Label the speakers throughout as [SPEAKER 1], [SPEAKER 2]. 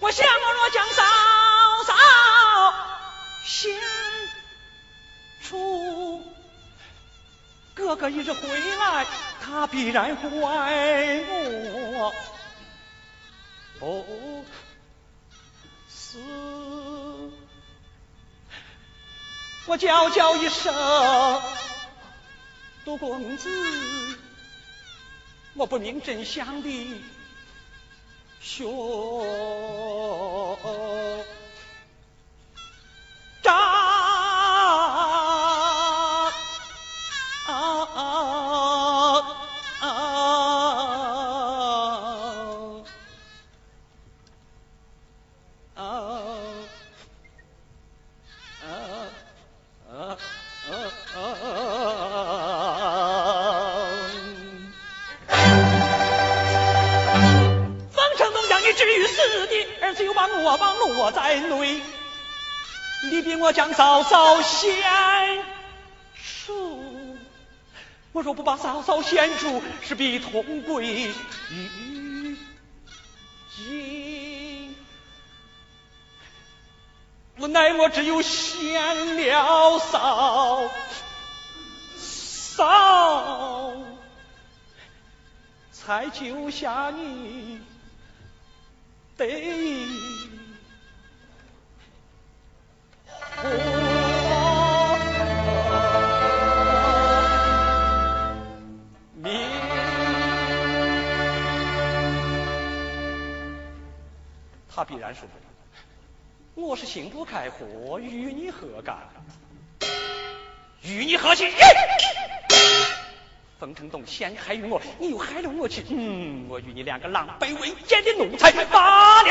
[SPEAKER 1] 我想我若将嫂嫂献出，哥哥一日回来，他必然怪我不是。我叫叫一声，杜公子，我不明真相的。雄是的，儿子又把罗网落在内，你比我将嫂嫂先出。我若不把嫂嫂先出，势必同归于尽。无奈我只有先了嫂嫂，才救下你。得。他必然说：“我是心不开河，与你何干？与你何亲？冯成栋陷害于我，你又害了我去，嗯，我与你两个狼狈为奸的奴才罢了，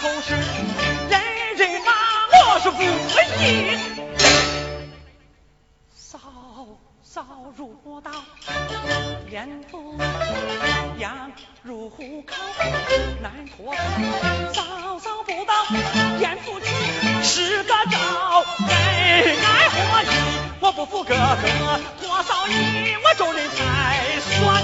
[SPEAKER 1] 口是人人骂我是不义。嫂嫂如刀，严不严入虎口，难脱口。嫂嫂不到，严不去是个招，人爱活义，我不服哥哥，脱嫂你我众人才算。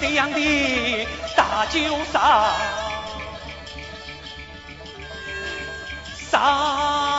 [SPEAKER 1] 这样的大酒商，商。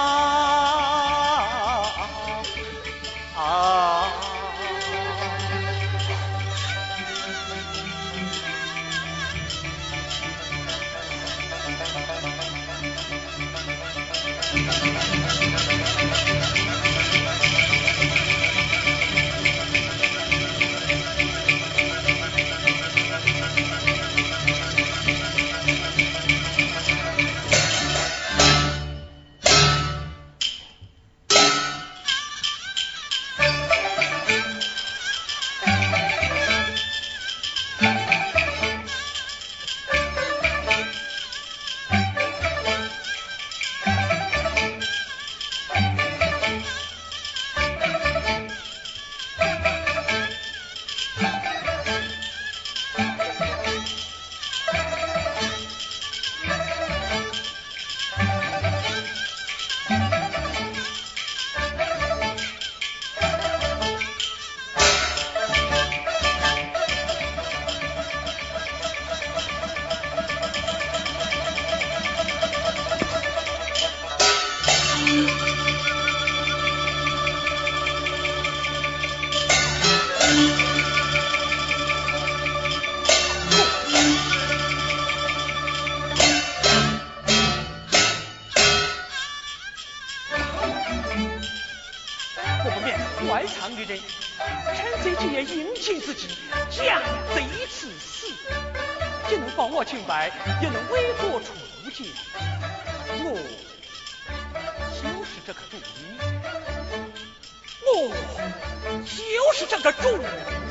[SPEAKER 1] 我就是这个主意我就是这个主。意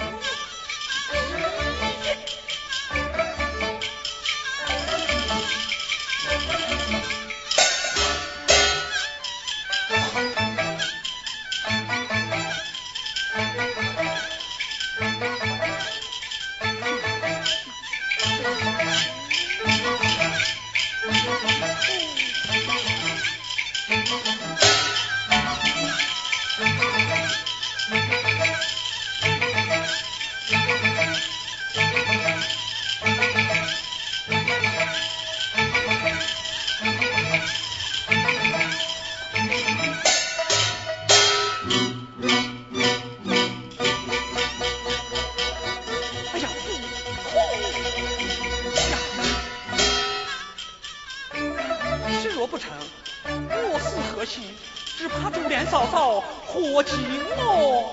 [SPEAKER 1] 何进我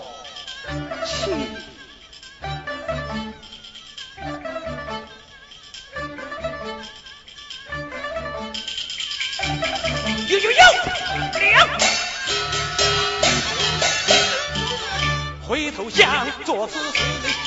[SPEAKER 1] 去？有有有，回头想做此事。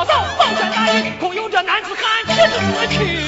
[SPEAKER 1] 嫂嫂抱拳答，恐有这男子汉吃得我。